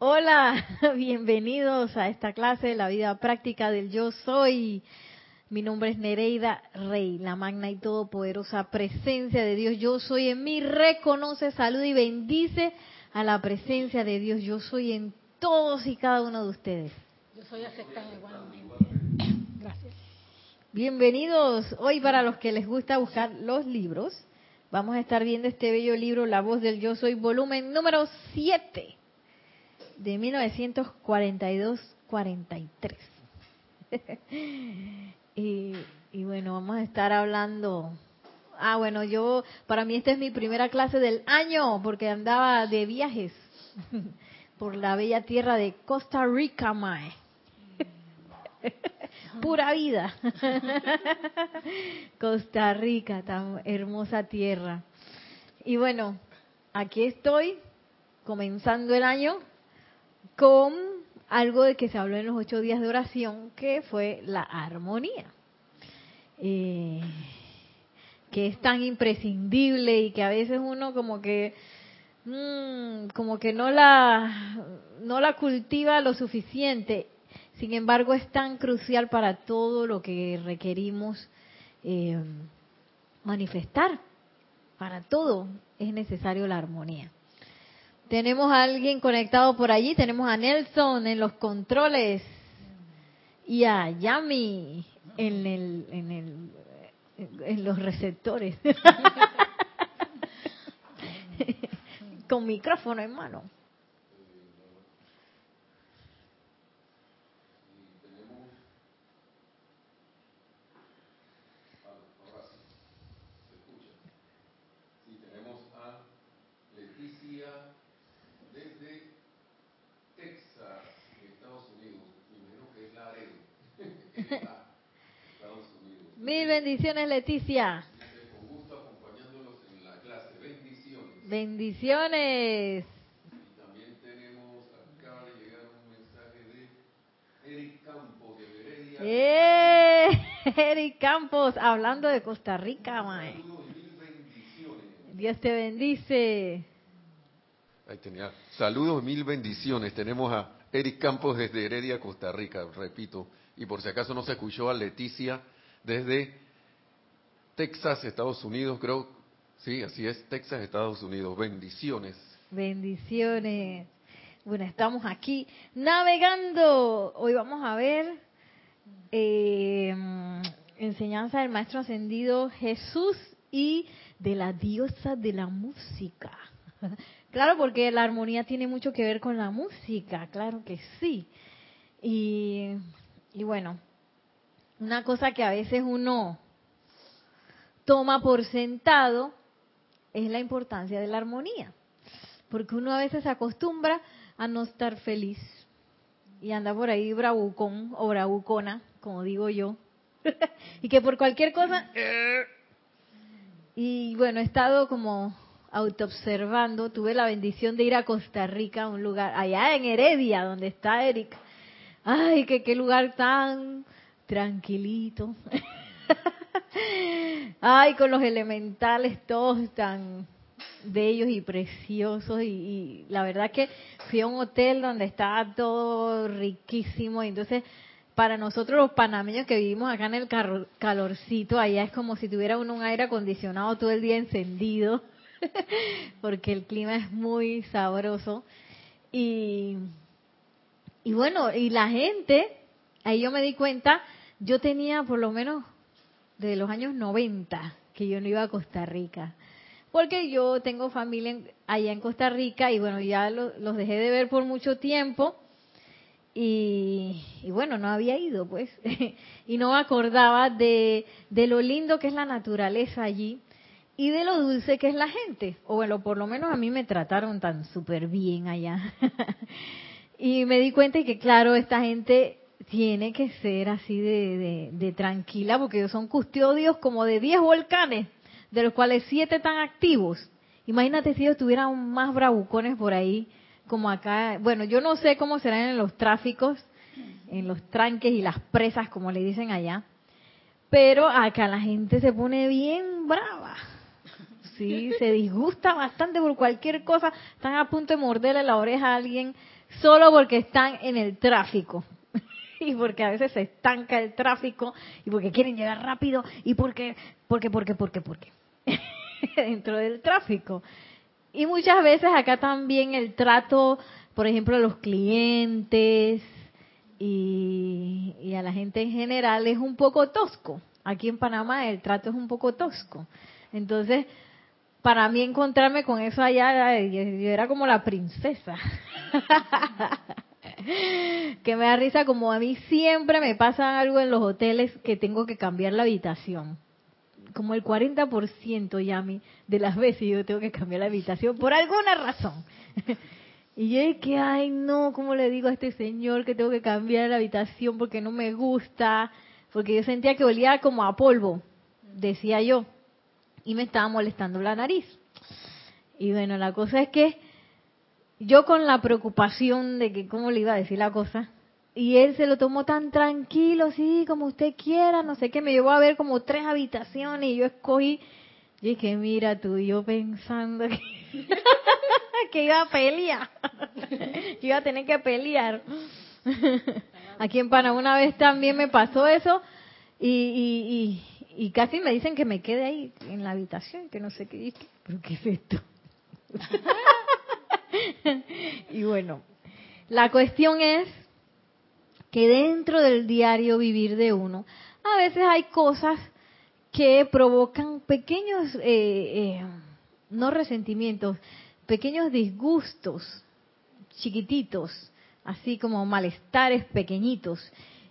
Hola, bienvenidos a esta clase de la vida práctica del yo soy. Mi nombre es Nereida Rey, la magna y todopoderosa presencia de Dios. Yo soy en mí, reconoce, saluda y bendice a la presencia de Dios. Yo soy en todos y cada uno de ustedes. Yo soy aceptada igualmente. Gracias. Bienvenidos hoy para los que les gusta buscar los libros. Vamos a estar viendo este bello libro, La voz del yo soy, volumen número 7 de 1942-43. y, y bueno, vamos a estar hablando. Ah, bueno, yo, para mí esta es mi primera clase del año porque andaba de viajes por la bella tierra de Costa Rica, Mae. Pura vida. Costa Rica, tan hermosa tierra. Y bueno, aquí estoy comenzando el año con algo de que se habló en los ocho días de oración, que fue la armonía. Eh, que es tan imprescindible y que a veces uno como que mmm, como que no la no la cultiva lo suficiente. Sin embargo es tan crucial para todo lo que requerimos eh, manifestar. Para todo es necesario la armonía tenemos a alguien conectado por allí tenemos a Nelson en los controles y a Yami en el en el en los receptores. Con micrófono en mano. Sí, tenemos a Leticia desde Texas, Estados Unidos. Me imagino que es la Laredo. Estados Unidos. Mil bendiciones, Leticia. Con gusto acompañándolos en la clase. Bendiciones. Bendiciones. Y también tenemos, acaba de llegar un mensaje de Eric Campos de Heredia. ¡Eh! Eric Campos, hablando de Costa Rica, mae. Dios te bendice. Ahí tenía. Saludos, mil bendiciones. Tenemos a Eric Campos desde Heredia, Costa Rica, repito. Y por si acaso no se escuchó a Leticia desde Texas, Estados Unidos, creo. Sí, así es, Texas, Estados Unidos. Bendiciones. Bendiciones. Bueno, estamos aquí navegando. Hoy vamos a ver eh, enseñanza del Maestro Ascendido Jesús y de la diosa de la música. Claro, porque la armonía tiene mucho que ver con la música, claro que sí. Y, y bueno, una cosa que a veces uno toma por sentado es la importancia de la armonía. Porque uno a veces se acostumbra a no estar feliz y anda por ahí bravucón o bravucona, como digo yo. y que por cualquier cosa... Y bueno, he estado como autoobservando, tuve la bendición de ir a Costa Rica, un lugar allá en Heredia, donde está Eric. Ay, que qué lugar tan tranquilito. Ay, con los elementales todos tan bellos y preciosos y, la verdad que fui a un hotel donde estaba todo riquísimo y entonces para nosotros los panameños que vivimos acá en el calorcito, allá es como si tuviera uno un aire acondicionado todo el día encendido, porque el clima es muy sabroso. Y, y bueno, y la gente, ahí yo me di cuenta, yo tenía por lo menos de los años 90 que yo no iba a Costa Rica. Porque yo tengo familia en, allá en Costa Rica y bueno, ya lo, los dejé de ver por mucho tiempo. Y, y, bueno, no había ido, pues, y no me acordaba de, lo lindo que es la naturaleza allí y de lo dulce que es la gente. O bueno, por lo menos a mí me trataron tan súper bien allá. y me di cuenta que, claro, esta gente tiene que ser así de, de, tranquila porque son custodios como de 10 volcanes, de los cuales 7 están activos. Imagínate si ellos tuvieran más bravucones por ahí como acá, bueno, yo no sé cómo serán en los tráficos, en los tranques y las presas, como le dicen allá, pero acá la gente se pone bien brava. Sí, se disgusta bastante por cualquier cosa, están a punto de morderle la oreja a alguien solo porque están en el tráfico. y porque a veces se estanca el tráfico y porque quieren llegar rápido y porque, porque, porque, porque, porque. dentro del tráfico. Y muchas veces acá también el trato, por ejemplo, a los clientes y, a la gente en general es un poco tosco. Aquí en Panamá el trato es un poco tosco. Entonces, para mí encontrarme con eso allá, yo era como la princesa. que me da risa como a mí siempre me pasa algo en los hoteles que tengo que cambiar la habitación como el 40% ya mí de las veces yo tengo que cambiar la habitación por alguna razón. y yo dije, ay no, ¿cómo le digo a este señor que tengo que cambiar la habitación porque no me gusta? Porque yo sentía que olía como a polvo, decía yo, y me estaba molestando la nariz. Y bueno, la cosa es que yo con la preocupación de que cómo le iba a decir la cosa, y él se lo tomó tan tranquilo, sí, como usted quiera, no sé qué, me llevó a ver como tres habitaciones y yo escogí, y dije, mira tú, yo pensando que, iba a pelear, que iba a tener que pelear. Aquí en Panamá una vez también me pasó eso y, y, y, casi me dicen que me quede ahí en la habitación, que no sé qué, pero ¿qué es esto? y bueno, la cuestión es que dentro del diario vivir de uno, a veces hay cosas que provocan pequeños, eh, eh, no resentimientos, pequeños disgustos, chiquititos, así como malestares pequeñitos.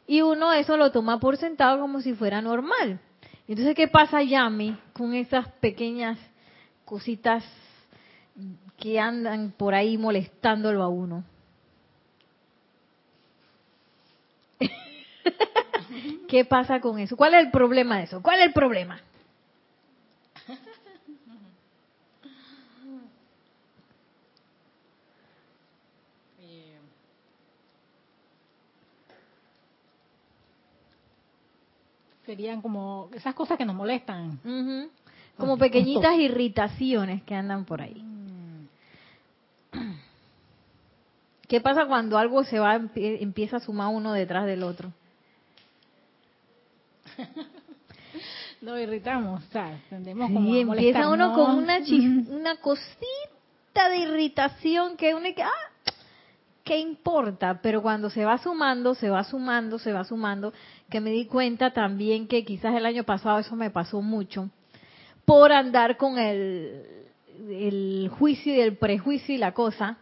Y uno eso lo toma por sentado como si fuera normal. Entonces, ¿qué pasa, Yami, con esas pequeñas cositas que andan por ahí molestándolo a uno? ¿Qué pasa con eso? ¿Cuál es el problema de eso? ¿Cuál es el problema? Serían como esas cosas que nos molestan. Como pequeñitas irritaciones que andan por ahí. ¿Qué pasa cuando algo se va, empieza a sumar uno detrás del otro? Lo irritamos, o sea, tendemos sí, empieza uno con una, una cosita de irritación que uno que, ah, ¿qué importa? Pero cuando se va sumando, se va sumando, se va sumando, que me di cuenta también que quizás el año pasado eso me pasó mucho, por andar con el, el juicio y el prejuicio y la cosa,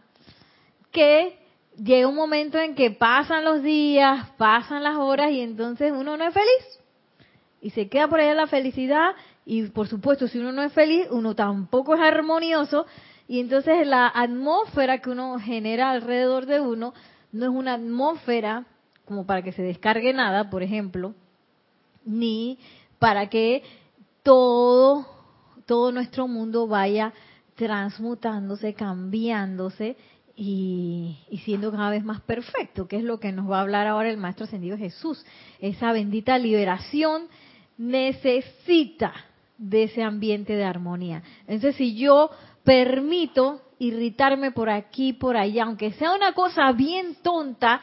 que llega un momento en que pasan los días, pasan las horas y entonces uno no es feliz. Y se queda por allá la felicidad y por supuesto si uno no es feliz, uno tampoco es armonioso. Y entonces la atmósfera que uno genera alrededor de uno no es una atmósfera como para que se descargue nada, por ejemplo, ni para que todo todo nuestro mundo vaya transmutándose, cambiándose y, y, siendo cada vez más perfecto, que es lo que nos va a hablar ahora el Maestro Ascendido Jesús. Esa bendita liberación necesita de ese ambiente de armonía. Entonces, si yo permito irritarme por aquí, por allá, aunque sea una cosa bien tonta,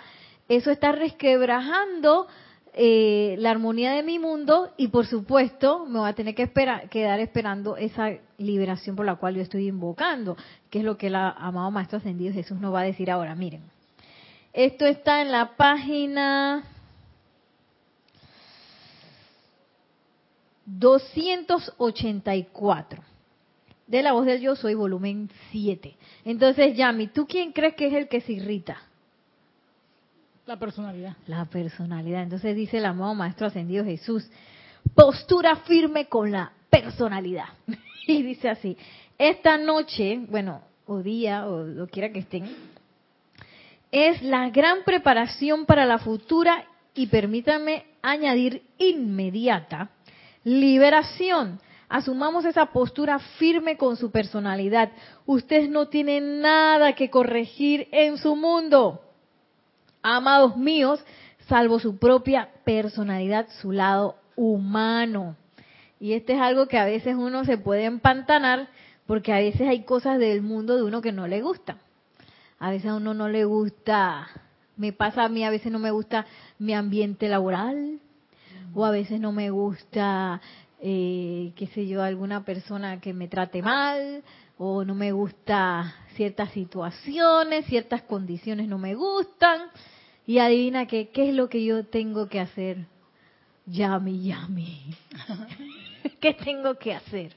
eso está resquebrajando eh, la armonía de mi mundo y por supuesto me va a tener que esperar, quedar esperando esa liberación por la cual yo estoy invocando, que es lo que el amado Maestro Ascendido Jesús nos va a decir ahora. Miren, esto está en la página 284 de la voz del yo soy, volumen 7. Entonces, Yami, ¿tú quién crees que es el que se irrita? La personalidad. La personalidad. Entonces dice el amado Maestro Ascendido Jesús, postura firme con la personalidad. y dice así, esta noche, bueno, o día, o lo quiera que estén, es la gran preparación para la futura y permítanme añadir inmediata liberación. Asumamos esa postura firme con su personalidad. Usted no tiene nada que corregir en su mundo amados míos, salvo su propia personalidad, su lado humano. Y este es algo que a veces uno se puede empantanar porque a veces hay cosas del mundo de uno que no le gustan. a veces a uno no le gusta, me pasa a mí, a veces no me gusta mi ambiente laboral, o a veces no me gusta, eh, qué sé yo, alguna persona que me trate mal, o no me gusta ciertas situaciones, ciertas condiciones no me gustan, y adivina que, qué es lo que yo tengo que hacer. Yami, yami. ¿Qué tengo que hacer?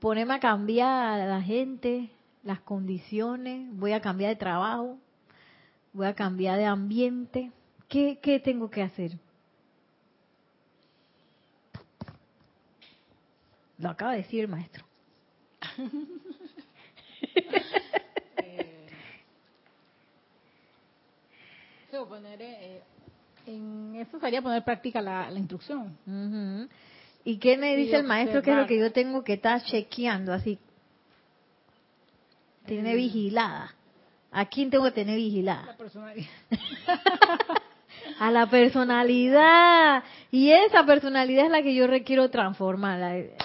Ponerme a cambiar a la gente, las condiciones, voy a cambiar de trabajo, voy a cambiar de ambiente. ¿Qué, qué tengo que hacer? Lo acaba de decir el maestro. poner, eh, en eso sería poner práctica la, la instrucción. ¿Y qué me dice el maestro que es lo que yo tengo que estar chequeando así? Tiene vigilada. ¿A quién tengo que tener vigilada? La personalidad. A la personalidad. Y esa personalidad es la que yo requiero transformar.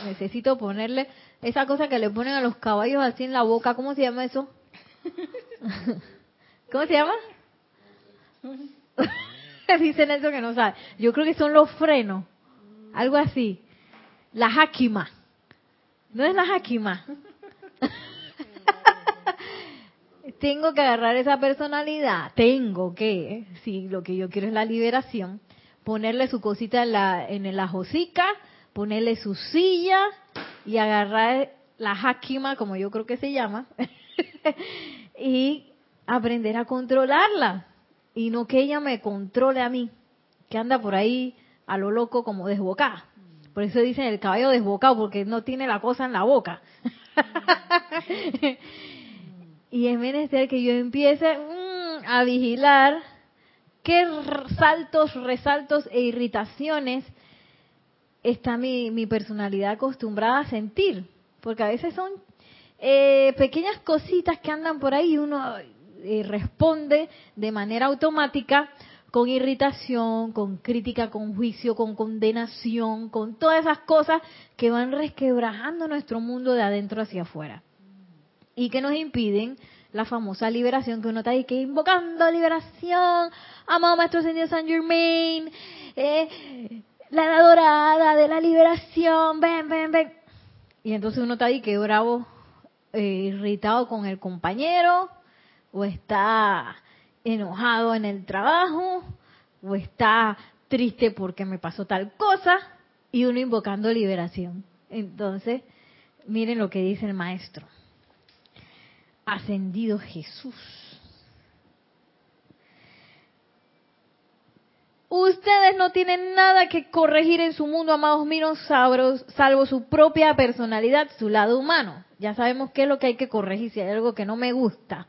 Necesito ponerle esa cosa que le ponen a los caballos así en la boca. ¿Cómo se llama eso? ¿Cómo se llama? Dice Nelson que no sabe. Yo creo que son los frenos. Algo así. La Hakima. ¿No es la Hakima? tengo que agarrar esa personalidad. Tengo que, si lo que yo quiero es la liberación, ponerle su cosita en la, en la hocica, ponerle su silla y agarrar la Hakima, como yo creo que se llama, y aprender a controlarla. Y no que ella me controle a mí, que anda por ahí a lo loco como desbocada. Por eso dicen el caballo desbocado, porque no tiene la cosa en la boca. y es menester que yo empiece mm, a vigilar qué saltos, resaltos e irritaciones está mi, mi personalidad acostumbrada a sentir. Porque a veces son eh, pequeñas cositas que andan por ahí y uno eh, responde de manera automática con irritación, con crítica, con juicio, con condenación, con todas esas cosas que van resquebrajando nuestro mundo de adentro hacia afuera. Y que nos impiden la famosa liberación que uno está ahí que invocando liberación, amado Maestro Señor San Germain, eh, la dorada de la liberación, ven, ven, ven. Y entonces uno está ahí que bravo, eh, irritado con el compañero, o está enojado en el trabajo, o está triste porque me pasó tal cosa, y uno invocando liberación. Entonces, miren lo que dice el maestro. Ascendido Jesús. Ustedes no tienen nada que corregir en su mundo, amados míos, salvo, su propia personalidad, su lado humano. Ya sabemos qué es lo que hay que corregir si hay algo que no me gusta,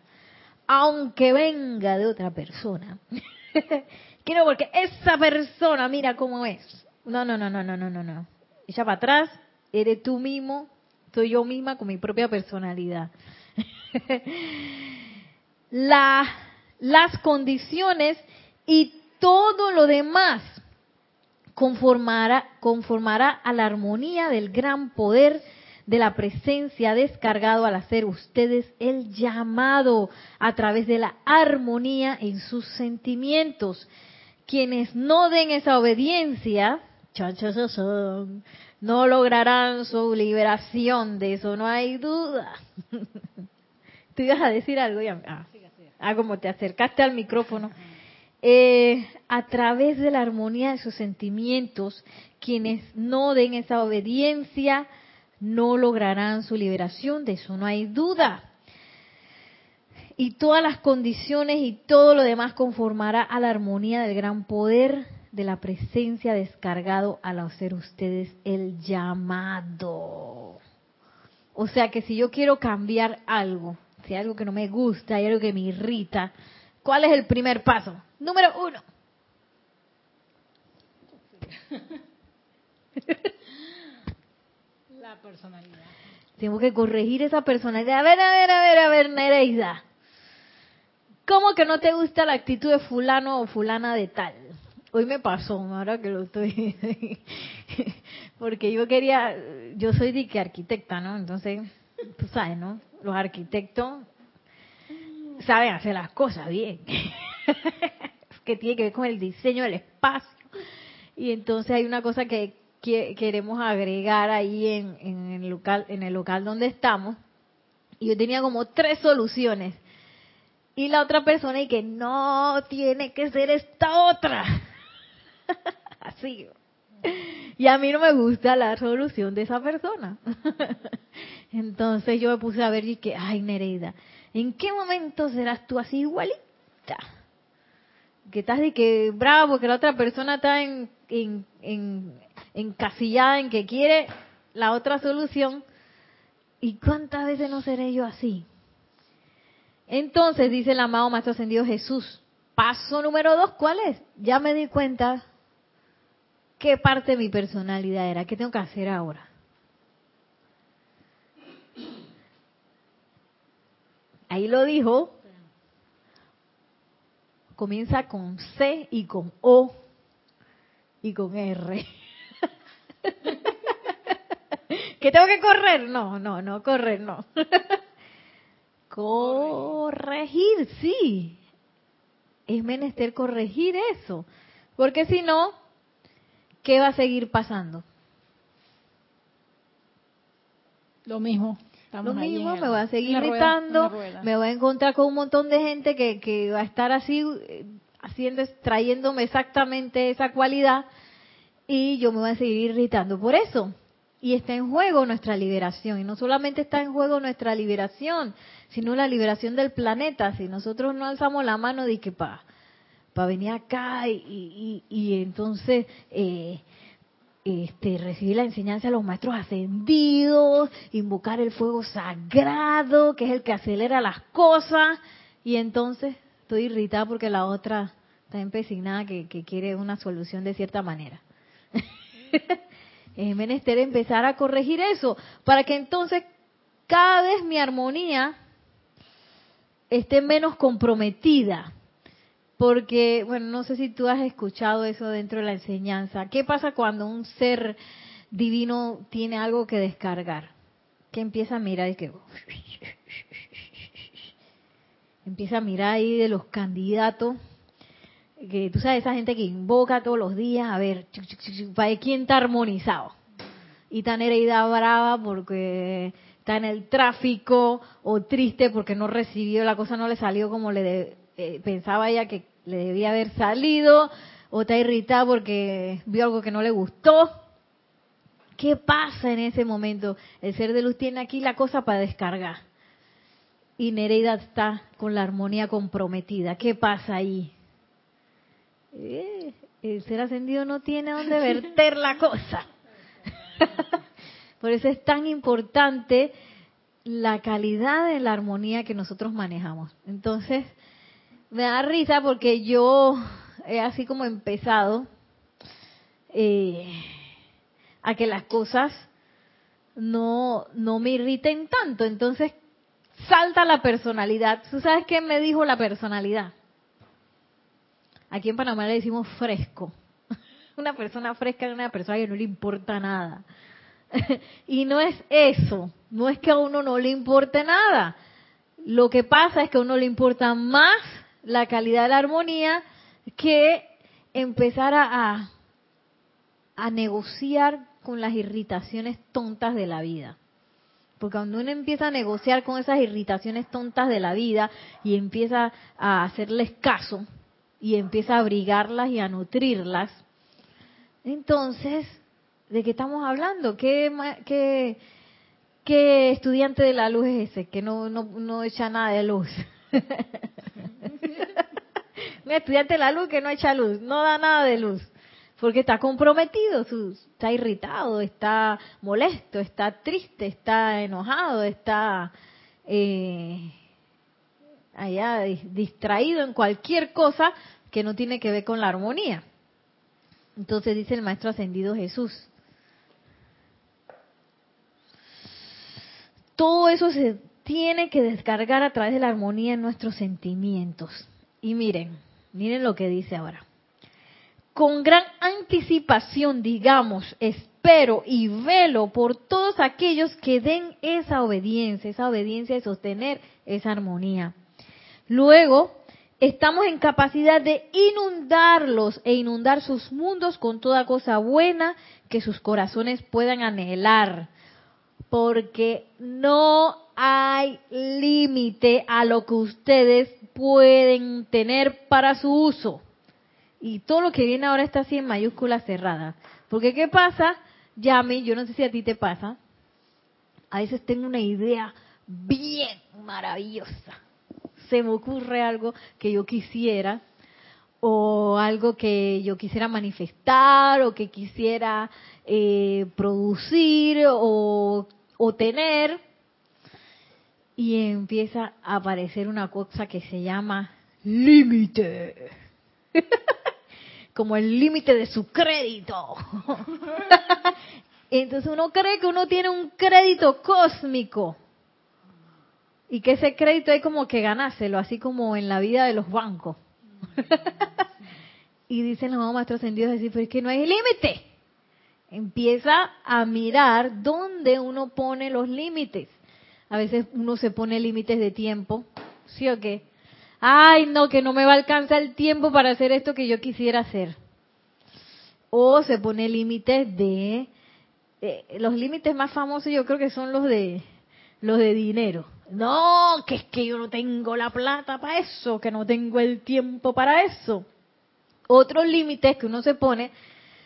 aunque venga de otra persona. Quiero porque esa persona, mira cómo es. No, no, no, no, no, no, no, no. Echa para atrás, eres tú mismo, soy yo misma con mi propia personalidad. La, las condiciones y todo lo demás conformará, conformará a la armonía del gran poder de la presencia descargado al hacer ustedes el llamado a través de la armonía en sus sentimientos. Quienes no den esa obediencia, no lograrán su liberación, de eso no hay duda. Tú ibas a decir algo, ya. Ah, ah, como te acercaste al micrófono. Eh, a través de la armonía de sus sentimientos, quienes no den esa obediencia no lograrán su liberación, de eso no hay duda. Y todas las condiciones y todo lo demás conformará a la armonía del gran poder de la presencia descargado al hacer ustedes el llamado. O sea que si yo quiero cambiar algo, si hay algo que no me gusta, hay algo que me irrita, ¿cuál es el primer paso? Número uno. Personalidad. Tengo que corregir esa personalidad. A ver, a ver, a ver, a ver, Nereida. ¿Cómo que no te gusta la actitud de fulano o fulana de tal? Hoy me pasó, ahora que lo estoy... Porque yo quería, yo soy de que arquitecta, ¿no? Entonces, tú sabes, ¿no? Los arquitectos saben hacer las cosas bien. que tiene que ver con el diseño del espacio. Y entonces hay una cosa que, queremos agregar ahí en, en, el local, en el local donde estamos. Y yo tenía como tres soluciones. Y la otra persona y que no tiene que ser esta otra. Así. Y a mí no me gusta la solución de esa persona. Entonces yo me puse a ver y que, ay Nereida, ¿en qué momento serás tú así igualita? Que estás de que bravo, que la otra persona está en, en, encasillada en que quiere la otra solución. ¿Y cuántas veces no seré yo así? Entonces dice el amado Maestro Ascendido Jesús, paso número dos, ¿cuál es? Ya me di cuenta qué parte de mi personalidad era, qué tengo que hacer ahora. Ahí lo dijo. Comienza con C y con O y con R. ¿Que tengo que correr? No, no, no, correr, no. Corregir, sí. Es menester corregir eso. Porque si no, ¿qué va a seguir pasando? Lo mismo lo mismo, me voy a seguir gritando, me voy a encontrar con un montón de gente que, que va a estar así, eh, haciendo, trayéndome exactamente esa cualidad y yo me voy a seguir irritando por eso. Y está en juego nuestra liberación. Y no solamente está en juego nuestra liberación, sino la liberación del planeta. Si nosotros no alzamos la mano de que para pa venir acá y, y, y entonces eh, este, recibir la enseñanza de los maestros ascendidos, invocar el fuego sagrado, que es el que acelera las cosas, y entonces estoy irritada porque la otra está empecinada que, que quiere una solución de cierta manera. es menester empezar a corregir eso, para que entonces cada vez mi armonía esté menos comprometida porque, bueno, no sé si tú has escuchado eso dentro de la enseñanza. ¿Qué pasa cuando un ser divino tiene algo que descargar? Que empieza a mirar y que... Empieza a mirar ahí de los candidatos que tú sabes, esa gente que invoca todos los días, a ver, para quién está armonizado. Y tan herida brava porque está en el tráfico o triste porque no recibió, la cosa no le salió como le eh, pensaba ella que le debía haber salido, o está irritada porque vio algo que no le gustó. ¿Qué pasa en ese momento? El ser de luz tiene aquí la cosa para descargar. Y Nereida está con la armonía comprometida. ¿Qué pasa ahí? Eh, el ser ascendido no tiene dónde verter la cosa. Por eso es tan importante la calidad de la armonía que nosotros manejamos. Entonces, me da risa porque yo he así como empezado eh, a que las cosas no, no me irriten tanto. Entonces salta la personalidad. ¿Tú sabes qué me dijo la personalidad? Aquí en Panamá le decimos fresco. Una persona fresca es una persona que no le importa nada. y no es eso, no es que a uno no le importe nada. Lo que pasa es que a uno le importa más la calidad de la armonía que empezar a, a, negociar con las irritaciones tontas de la vida. Porque cuando uno empieza a negociar con esas irritaciones tontas de la vida y empieza a hacerles caso y empieza a abrigarlas y a nutrirlas, entonces, ¿de qué estamos hablando? ¿Qué, qué, qué estudiante de la luz es ese que no, no, no echa nada de luz? Un estudiante de la luz que no echa luz, no da nada de luz, porque está comprometido, está irritado, está molesto, está triste, está enojado, está eh, allá distraído en cualquier cosa que no tiene que ver con la armonía. Entonces dice el Maestro Ascendido Jesús. Todo eso se tiene que descargar a través de la armonía en nuestros sentimientos. Y miren, miren lo que dice ahora. Con gran anticipación, digamos, espero y velo por todos aquellos que den esa obediencia, esa obediencia de sostener esa armonía. Luego, estamos en capacidad de inundarlos e inundar sus mundos con toda cosa buena que sus corazones puedan anhelar. Porque no hay límite a lo que ustedes pueden tener para su uso. Y todo lo que viene ahora está así en mayúsculas cerradas. Porque ¿qué pasa? Yami, yo no sé si a ti te pasa. A veces tengo una idea bien maravillosa. Se me ocurre algo que yo quisiera o algo que yo quisiera manifestar o que quisiera eh, producir o, o tener y empieza a aparecer una cosa que se llama límite. Como el límite de su crédito. Entonces uno cree que uno tiene un crédito cósmico y que ese crédito hay como que ganárselo, así como en la vida de los bancos. y dicen los maestros ascendidos decir, pero es que no hay límite. Empieza a mirar dónde uno pone los límites. A veces uno se pone límites de tiempo, ¿sí o qué? Ay, no, que no me va a alcanzar el tiempo para hacer esto que yo quisiera hacer. O se pone límites de eh, los límites más famosos yo creo que son los de los de dinero. No, que es que yo no tengo la plata para eso, que no tengo el tiempo para eso. Otros límites que uno se pone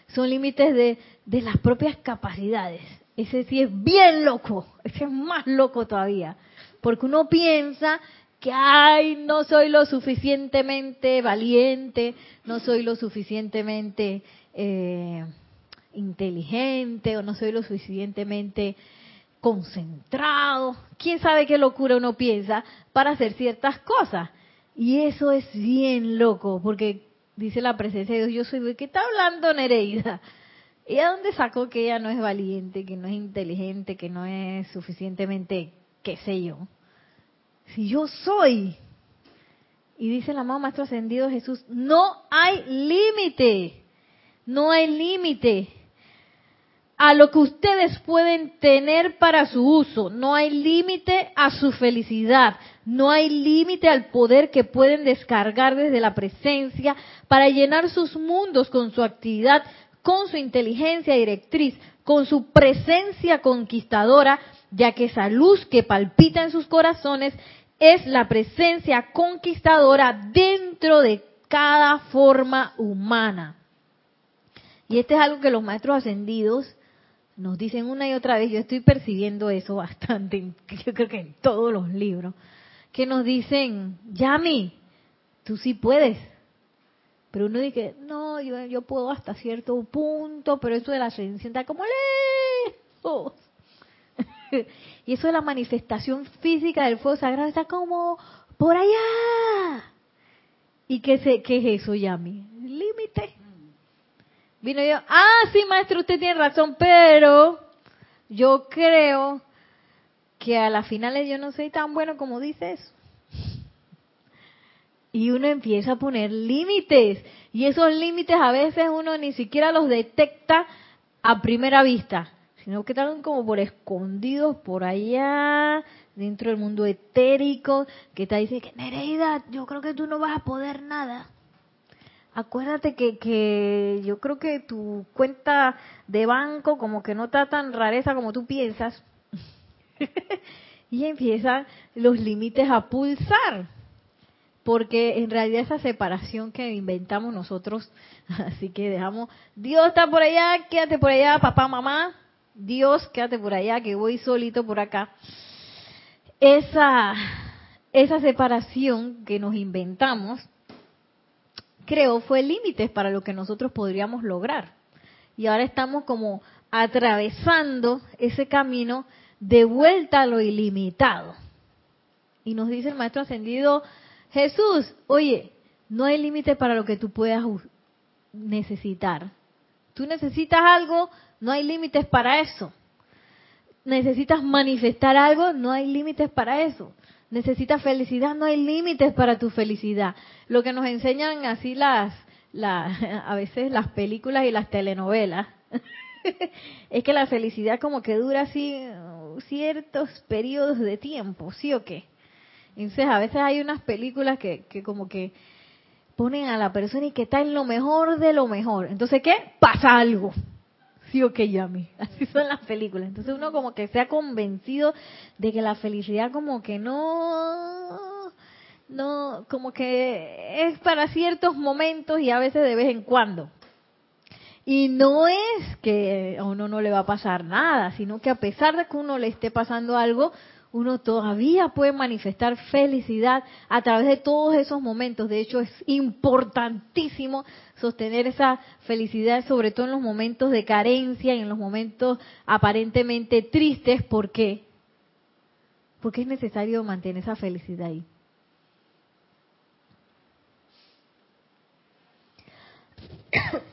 son límites de, de las propias capacidades. Ese sí es bien loco, ese es más loco todavía. Porque uno piensa que, ay, no soy lo suficientemente valiente, no soy lo suficientemente eh, inteligente o no soy lo suficientemente concentrado. ¿Quién sabe qué locura uno piensa para hacer ciertas cosas? Y eso es bien loco, porque dice la presencia de Dios, yo soy, ¿qué está hablando Nereida? ¿Y a dónde sacó que ella no es valiente, que no es inteligente, que no es suficientemente, qué sé yo? Si yo soy. Y dice la mamá maestro ascendido Jesús, no hay límite, no hay límite a lo que ustedes pueden tener para su uso. No hay límite a su felicidad. No hay límite al poder que pueden descargar desde la presencia para llenar sus mundos con su actividad, con su inteligencia directriz, con su presencia conquistadora, ya que esa luz que palpita en sus corazones es la presencia conquistadora dentro de cada forma humana. Y este es algo que los maestros ascendidos nos dicen una y otra vez, yo estoy percibiendo eso bastante, yo creo que en todos los libros, que nos dicen, Yami, tú sí puedes. Pero uno dice, no, yo, puedo hasta cierto punto, pero eso de la ascensión está como lejos. y eso de la manifestación física del fuego sagrado está como por allá. ¿Y qué, se, qué es eso, Yami? Límite. Vino yo, ah, sí, maestro, usted tiene razón, pero yo creo que a las finales yo no soy tan bueno como dice eso. Y uno empieza a poner límites. Y esos límites a veces uno ni siquiera los detecta a primera vista, sino que están como por escondidos por allá, dentro del mundo etérico, que te dice que Nereida, yo creo que tú no vas a poder nada acuérdate que, que yo creo que tu cuenta de banco como que no está tan rareza como tú piensas. y empiezan los límites a pulsar. Porque en realidad esa separación que inventamos nosotros, así que dejamos, Dios está por allá, quédate por allá, papá, mamá, Dios, quédate por allá, que voy solito por acá. Esa, esa separación que nos inventamos, creo fue límites para lo que nosotros podríamos lograr. Y ahora estamos como atravesando ese camino de vuelta a lo ilimitado. Y nos dice el maestro ascendido Jesús, oye, no hay límite para lo que tú puedas necesitar. Tú necesitas algo, no hay límites para eso. Necesitas manifestar algo, no hay límites para eso necesitas felicidad, no hay límites para tu felicidad. Lo que nos enseñan así las, a veces las películas y las telenovelas, es que la felicidad como que dura así uh, ciertos periodos de tiempo, ¿sí o qué? Entonces a veces hay unas películas que, que como que ponen a la persona y que está en lo mejor de lo mejor. Entonces, ¿qué? Pasa algo. Sí o que llame. Así son las películas. Entonces uno como que se ha convencido de que la felicidad como que no, no, como que es para ciertos momentos y a veces de vez en cuando. Y no es que a uno no le va a pasar nada, sino que a pesar de que uno le esté pasando algo, uno todavía puede manifestar felicidad a través de todos esos momentos. De hecho, es importantísimo sostener esa felicidad, sobre todo en los momentos de carencia y en los momentos aparentemente tristes. ¿Por qué? Porque es necesario mantener esa felicidad ahí.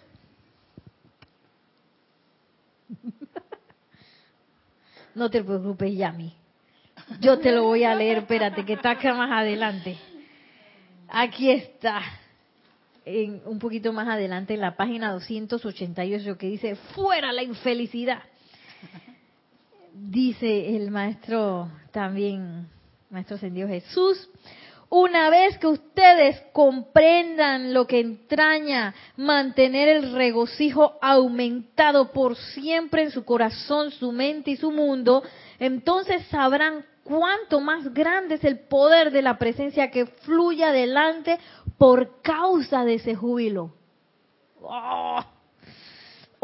No te preocupes, Yami. Yo te lo voy a leer, espérate, que está acá más adelante. Aquí está, en, un poquito más adelante en la página 288 que dice, fuera la infelicidad. Dice el maestro también, maestro ascendido Jesús, una vez que ustedes comprendan lo que entraña mantener el regocijo aumentado por siempre en su corazón, su mente y su mundo, entonces sabrán cuánto más grande es el poder de la presencia que fluye adelante por causa de ese júbilo. Oh,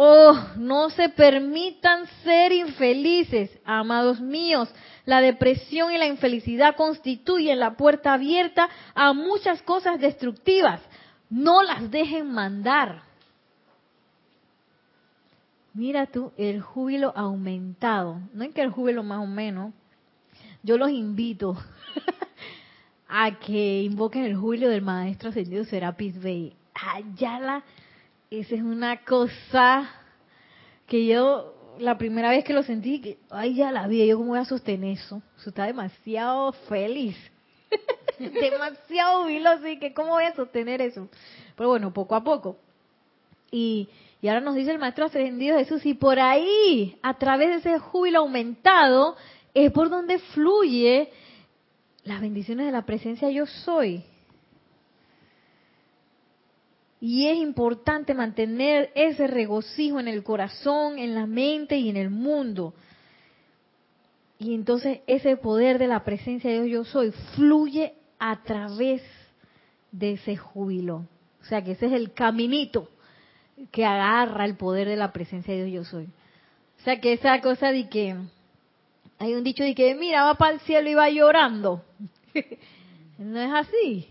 oh, no se permitan ser infelices, amados míos. La depresión y la infelicidad constituyen la puerta abierta a muchas cosas destructivas. No las dejen mandar. Mira tú, el júbilo aumentado. No es que el júbilo más o menos. Yo los invito a que invoquen el júbilo del maestro ascendido Serapis Bey. Ayala, esa es una cosa que yo la primera vez que lo sentí, que, ay, ya la vi, yo cómo voy a sostener eso. Eso está demasiado feliz. demasiado jubiloso, y que cómo voy a sostener eso. Pero bueno, poco a poco. Y, y ahora nos dice el Maestro Ascendido Jesús, y por ahí, a través de ese júbilo aumentado, es por donde fluye las bendiciones de la presencia yo soy. Y es importante mantener ese regocijo en el corazón, en la mente y en el mundo. Y entonces ese poder de la presencia de Dios yo soy fluye a través de ese júbilo. O sea que ese es el caminito que agarra el poder de la presencia de Dios yo soy. O sea que esa cosa de que hay un dicho de que mira va para el cielo y va llorando. no es así.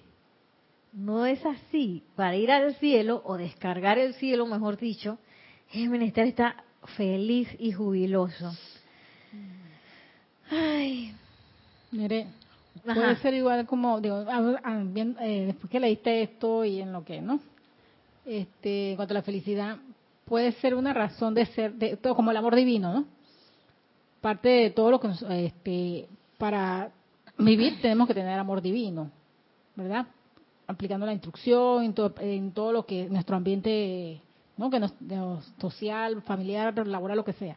No es así. Para ir al cielo o descargar el cielo, mejor dicho, es menester estar feliz y jubiloso. Ay. Mire, puede ser igual como, digo, eh, después que leíste esto y en lo que, ¿no? Este, en cuanto a la felicidad, puede ser una razón de ser, de todo como el amor divino, ¿no? Parte de todo lo que, este, para vivir tenemos que tener amor divino, ¿verdad? Aplicando la instrucción en todo, en todo lo que nuestro ambiente, ¿no? que nos, social, familiar, laboral, lo que sea.